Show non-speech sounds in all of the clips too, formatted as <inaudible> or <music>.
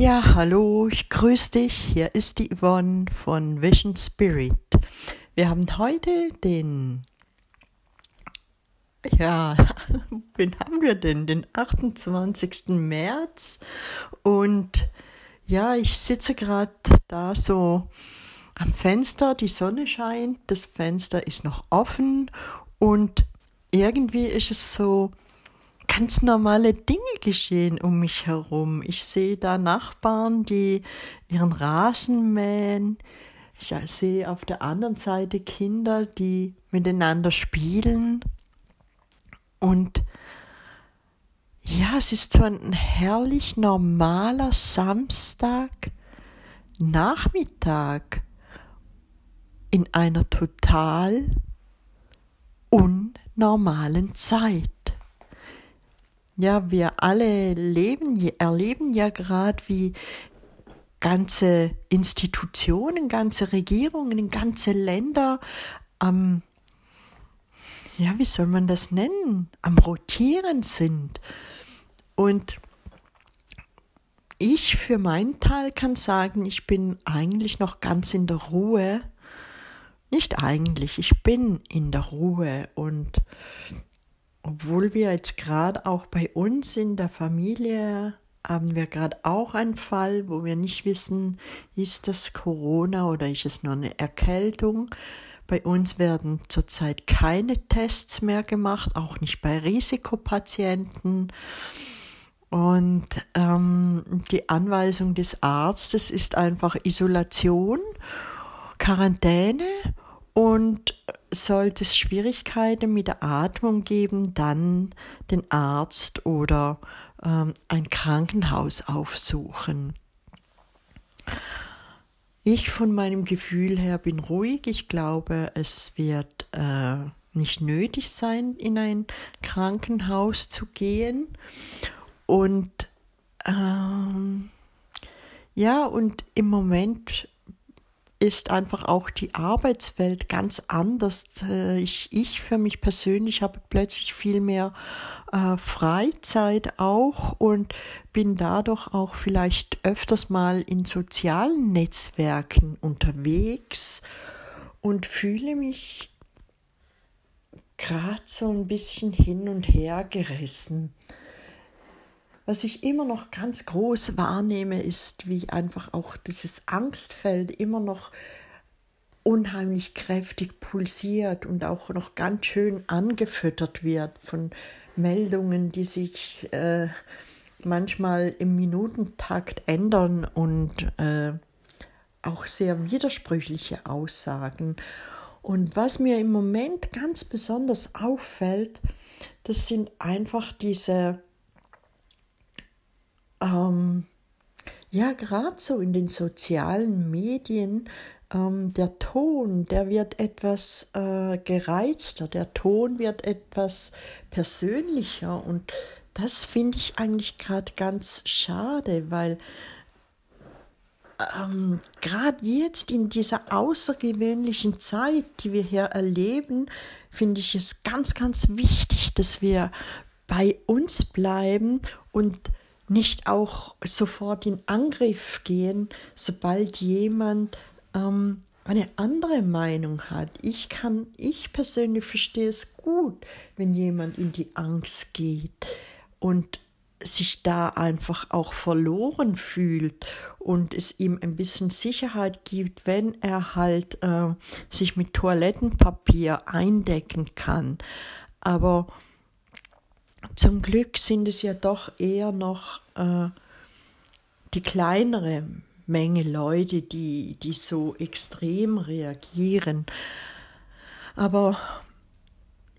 Ja, hallo, ich grüße dich. Hier ist die Yvonne von Vision Spirit. Wir haben heute den, ja, <laughs> wen haben wir denn? Den 28. März. Und ja, ich sitze gerade da so am Fenster, die Sonne scheint, das Fenster ist noch offen und irgendwie ist es so, ganz normale Dinge geschehen um mich herum. Ich sehe da Nachbarn, die ihren Rasen mähen. Ich sehe auf der anderen Seite Kinder, die miteinander spielen. Und ja, es ist so ein herrlich normaler Samstag, Nachmittag in einer total unnormalen Zeit. Ja, wir alle leben, erleben ja gerade, wie ganze Institutionen, ganze Regierungen, ganze Länder am, ja, wie soll man das nennen, am Rotieren sind. Und ich für meinen Teil kann sagen, ich bin eigentlich noch ganz in der Ruhe. Nicht eigentlich, ich bin in der Ruhe und obwohl wir jetzt gerade auch bei uns in der Familie haben wir gerade auch einen Fall, wo wir nicht wissen, ist das Corona oder ist es nur eine Erkältung. Bei uns werden zurzeit keine Tests mehr gemacht, auch nicht bei Risikopatienten. Und ähm, die Anweisung des Arztes ist einfach Isolation, Quarantäne und sollte es Schwierigkeiten mit der Atmung geben, dann den Arzt oder ähm, ein Krankenhaus aufsuchen. Ich von meinem Gefühl her bin ruhig. Ich glaube, es wird äh, nicht nötig sein, in ein Krankenhaus zu gehen. Und ähm, ja, und im Moment ist einfach auch die Arbeitswelt ganz anders. Äh, ich, ich für mich persönlich habe plötzlich viel mehr äh, Freizeit auch und bin dadurch auch vielleicht öfters mal in sozialen Netzwerken unterwegs und fühle mich gerade so ein bisschen hin und her gerissen. Was ich immer noch ganz groß wahrnehme, ist, wie einfach auch dieses Angstfeld immer noch unheimlich kräftig pulsiert und auch noch ganz schön angefüttert wird von Meldungen, die sich äh, manchmal im Minutentakt ändern und äh, auch sehr widersprüchliche Aussagen. Und was mir im Moment ganz besonders auffällt, das sind einfach diese ähm, ja, gerade so in den sozialen Medien, ähm, der Ton, der wird etwas äh, gereizter, der Ton wird etwas persönlicher und das finde ich eigentlich gerade ganz schade, weil ähm, gerade jetzt in dieser außergewöhnlichen Zeit, die wir hier erleben, finde ich es ganz, ganz wichtig, dass wir bei uns bleiben und nicht auch sofort in Angriff gehen, sobald jemand ähm, eine andere Meinung hat. Ich kann, ich persönlich verstehe es gut, wenn jemand in die Angst geht und sich da einfach auch verloren fühlt und es ihm ein bisschen Sicherheit gibt, wenn er halt äh, sich mit Toilettenpapier eindecken kann. Aber zum Glück sind es ja doch eher noch äh, die kleinere Menge Leute, die, die so extrem reagieren. Aber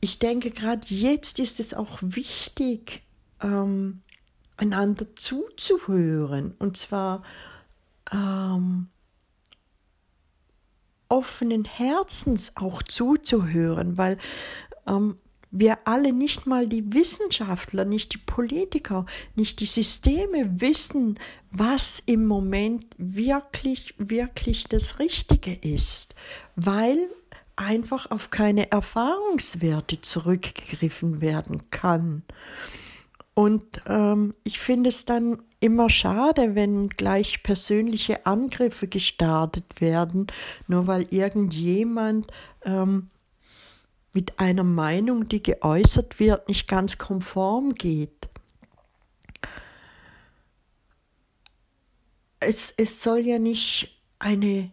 ich denke, gerade jetzt ist es auch wichtig, ähm, einander zuzuhören. Und zwar ähm, offenen Herzens auch zuzuhören, weil ähm, wir alle, nicht mal die Wissenschaftler, nicht die Politiker, nicht die Systeme wissen, was im Moment wirklich, wirklich das Richtige ist, weil einfach auf keine Erfahrungswerte zurückgegriffen werden kann. Und ähm, ich finde es dann immer schade, wenn gleich persönliche Angriffe gestartet werden, nur weil irgendjemand ähm, mit einer Meinung, die geäußert wird, nicht ganz konform geht. Es, es soll ja nicht eine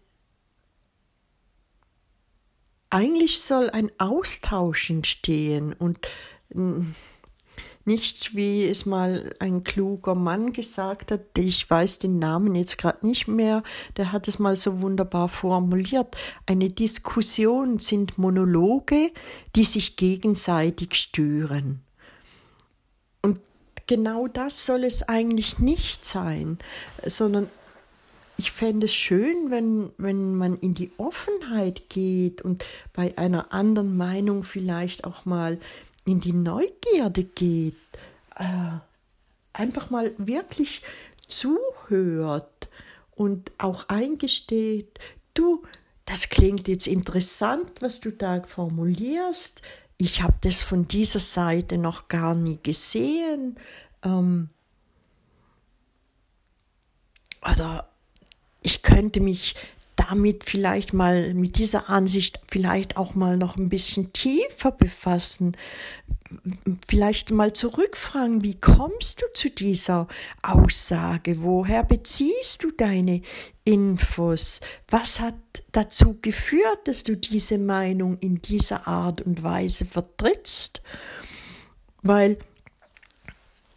eigentlich soll ein Austausch entstehen und nicht, wie es mal ein kluger Mann gesagt hat, ich weiß den Namen jetzt gerade nicht mehr, der hat es mal so wunderbar formuliert. Eine Diskussion sind Monologe, die sich gegenseitig stören. Und genau das soll es eigentlich nicht sein, sondern ich fände es schön, wenn, wenn man in die Offenheit geht und bei einer anderen Meinung vielleicht auch mal in die Neugierde geht, äh, einfach mal wirklich zuhört und auch eingesteht, du, das klingt jetzt interessant, was du da formulierst. Ich habe das von dieser Seite noch gar nie gesehen. Ähm, oder ich könnte mich damit vielleicht mal mit dieser Ansicht vielleicht auch mal noch ein bisschen tiefer befassen, vielleicht mal zurückfragen, wie kommst du zu dieser Aussage? Woher beziehst du deine Infos? Was hat dazu geführt, dass du diese Meinung in dieser Art und Weise vertrittst? Weil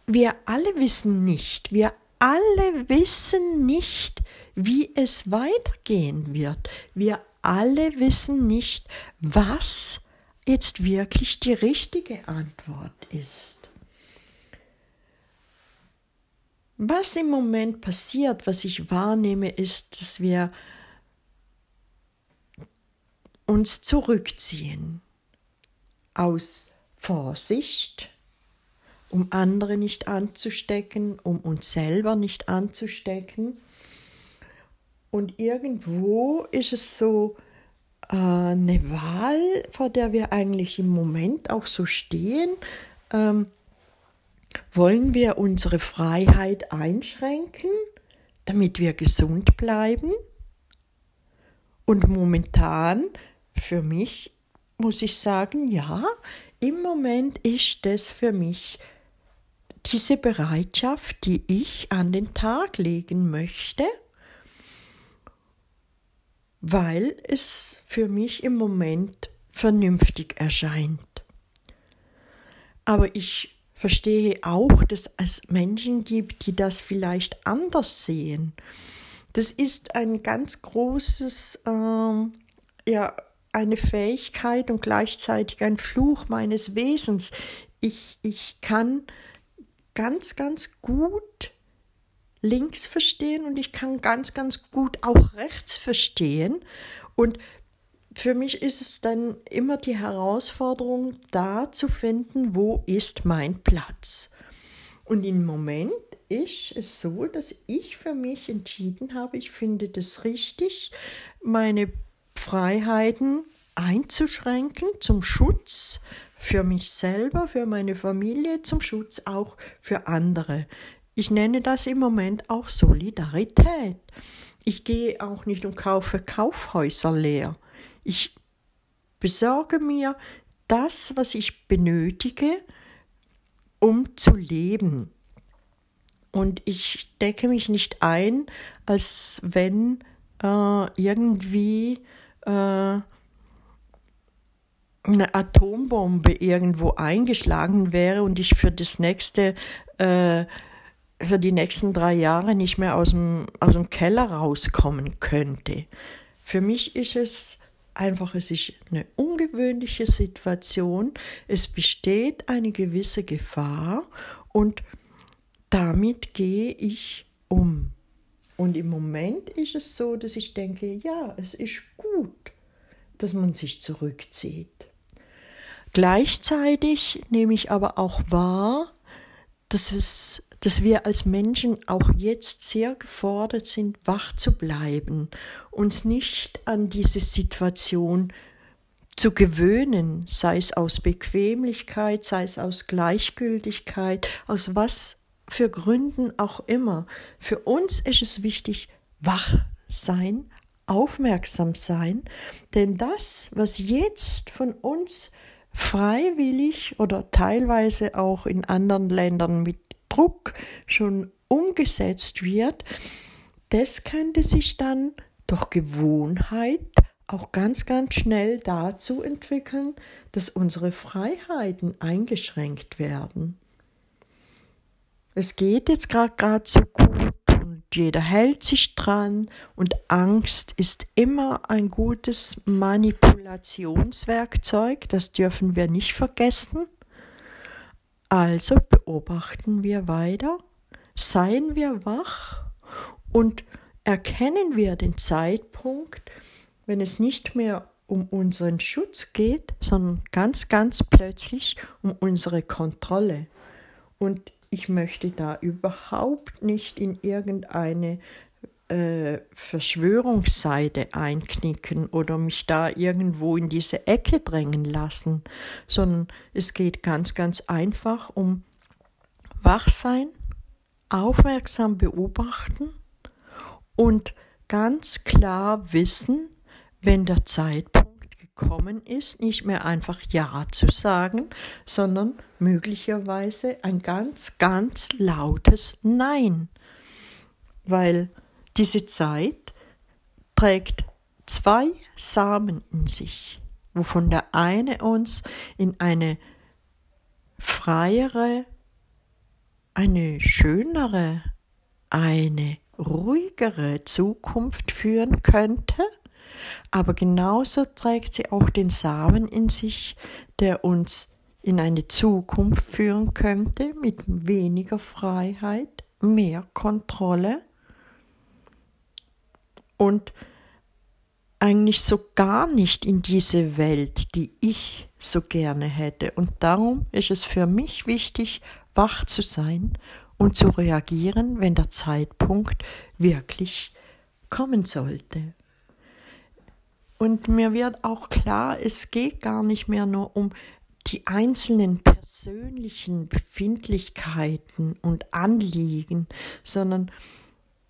wir alle wissen nicht, wir alle wissen nicht, wie es weitergehen wird. Wir alle wissen nicht, was jetzt wirklich die richtige Antwort ist. Was im Moment passiert, was ich wahrnehme, ist, dass wir uns zurückziehen aus Vorsicht, um andere nicht anzustecken, um uns selber nicht anzustecken und irgendwo ist es so äh, eine Wahl, vor der wir eigentlich im Moment auch so stehen. Ähm, wollen wir unsere Freiheit einschränken, damit wir gesund bleiben? Und momentan, für mich, muss ich sagen, ja, im Moment ist das für mich diese Bereitschaft, die ich an den Tag legen möchte weil es für mich im Moment vernünftig erscheint. Aber ich verstehe auch, dass es Menschen gibt, die das vielleicht anders sehen. Das ist ein ganz großes, äh, ja, eine Fähigkeit und gleichzeitig ein Fluch meines Wesens. Ich, ich kann ganz, ganz gut links verstehen und ich kann ganz, ganz gut auch rechts verstehen. Und für mich ist es dann immer die Herausforderung, da zu finden, wo ist mein Platz. Und im Moment ist es so, dass ich für mich entschieden habe, ich finde das richtig, meine Freiheiten einzuschränken zum Schutz für mich selber, für meine Familie, zum Schutz auch für andere. Ich nenne das im Moment auch Solidarität. Ich gehe auch nicht und kaufe Kaufhäuser leer. Ich besorge mir das, was ich benötige, um zu leben. Und ich decke mich nicht ein, als wenn äh, irgendwie äh, eine Atombombe irgendwo eingeschlagen wäre und ich für das nächste äh, für die nächsten drei Jahre nicht mehr aus dem, aus dem Keller rauskommen könnte. Für mich ist es einfach, es ist eine ungewöhnliche Situation. Es besteht eine gewisse Gefahr und damit gehe ich um. Und im Moment ist es so, dass ich denke, ja, es ist gut, dass man sich zurückzieht. Gleichzeitig nehme ich aber auch wahr, dass es dass wir als Menschen auch jetzt sehr gefordert sind, wach zu bleiben, uns nicht an diese Situation zu gewöhnen, sei es aus Bequemlichkeit, sei es aus Gleichgültigkeit, aus was für Gründen auch immer. Für uns ist es wichtig, wach sein, aufmerksam sein, denn das, was jetzt von uns freiwillig oder teilweise auch in anderen Ländern mit Druck schon umgesetzt wird, das könnte sich dann durch Gewohnheit auch ganz, ganz schnell dazu entwickeln, dass unsere Freiheiten eingeschränkt werden. Es geht jetzt gerade so gut jeder hält sich dran und Angst ist immer ein gutes Manipulationswerkzeug, das dürfen wir nicht vergessen. Also beobachten wir weiter, seien wir wach und erkennen wir den Zeitpunkt, wenn es nicht mehr um unseren Schutz geht, sondern ganz, ganz plötzlich um unsere Kontrolle. Und ich möchte da überhaupt nicht in irgendeine äh, Verschwörungsseite einknicken oder mich da irgendwo in diese Ecke drängen lassen, sondern es geht ganz, ganz einfach um Wachsein, aufmerksam beobachten und ganz klar wissen, wenn der Zeitpunkt gekommen ist, nicht mehr einfach Ja zu sagen, sondern möglicherweise ein ganz, ganz lautes Nein. Weil diese Zeit trägt zwei Samen in sich, wovon der eine uns in eine freiere, eine schönere, eine ruhigere Zukunft führen könnte, aber genauso trägt sie auch den Samen in sich, der uns in eine Zukunft führen könnte mit weniger Freiheit, mehr Kontrolle und eigentlich so gar nicht in diese Welt, die ich so gerne hätte. Und darum ist es für mich wichtig, wach zu sein und zu reagieren, wenn der Zeitpunkt wirklich kommen sollte. Und mir wird auch klar, es geht gar nicht mehr nur um die einzelnen persönlichen Befindlichkeiten und Anliegen, sondern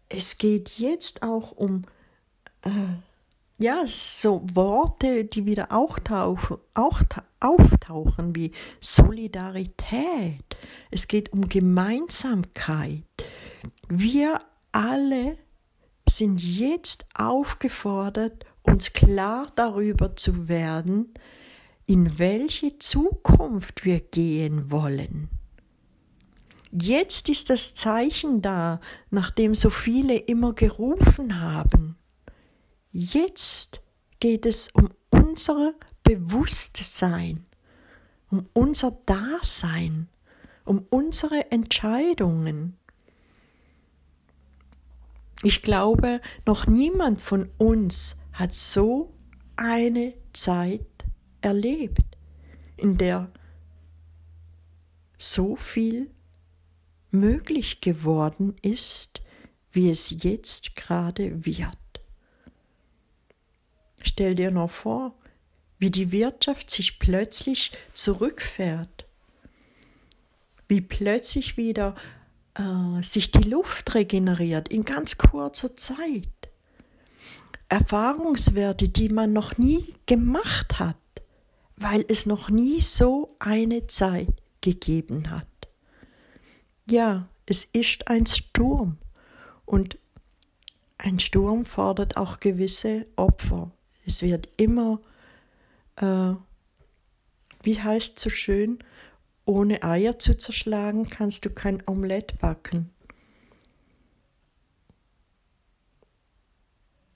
es geht jetzt auch um äh, ja, so Worte, die wieder auch, tauchen, auch auftauchen, wie Solidarität. Es geht um Gemeinsamkeit. Wir alle sind jetzt aufgefordert, uns klar darüber zu werden, in welche Zukunft wir gehen wollen. Jetzt ist das Zeichen da, nachdem so viele immer gerufen haben. Jetzt geht es um unser Bewusstsein, um unser Dasein, um unsere Entscheidungen. Ich glaube, noch niemand von uns hat so eine Zeit erlebt, in der so viel möglich geworden ist, wie es jetzt gerade wird. Stell dir nur vor, wie die Wirtschaft sich plötzlich zurückfährt, wie plötzlich wieder äh, sich die Luft regeneriert in ganz kurzer Zeit. Erfahrungswerte, die man noch nie gemacht hat, weil es noch nie so eine Zeit gegeben hat. Ja, es ist ein Sturm und ein Sturm fordert auch gewisse Opfer. Es wird immer, äh, wie heißt so schön, ohne Eier zu zerschlagen kannst du kein Omelett backen.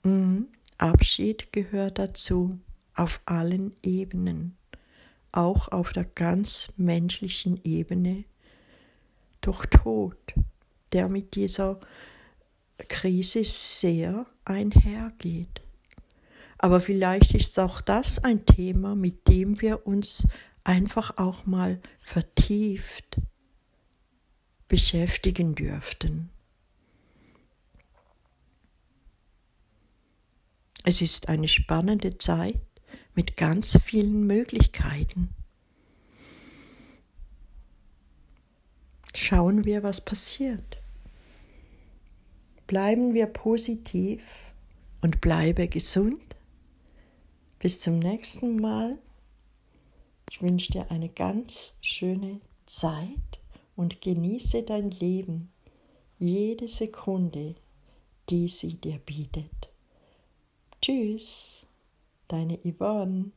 Mhm. Abschied gehört dazu auf allen Ebenen, auch auf der ganz menschlichen Ebene durch Tod, der mit dieser Krise sehr einhergeht. Aber vielleicht ist auch das ein Thema, mit dem wir uns einfach auch mal vertieft beschäftigen dürften. Es ist eine spannende Zeit mit ganz vielen Möglichkeiten. schauen wir, was passiert. Bleiben wir positiv und bleibe gesund. Bis zum nächsten Mal. Ich wünsche dir eine ganz schöne Zeit und genieße dein Leben, jede Sekunde, die sie dir bietet. Tschüss, deine Yvonne.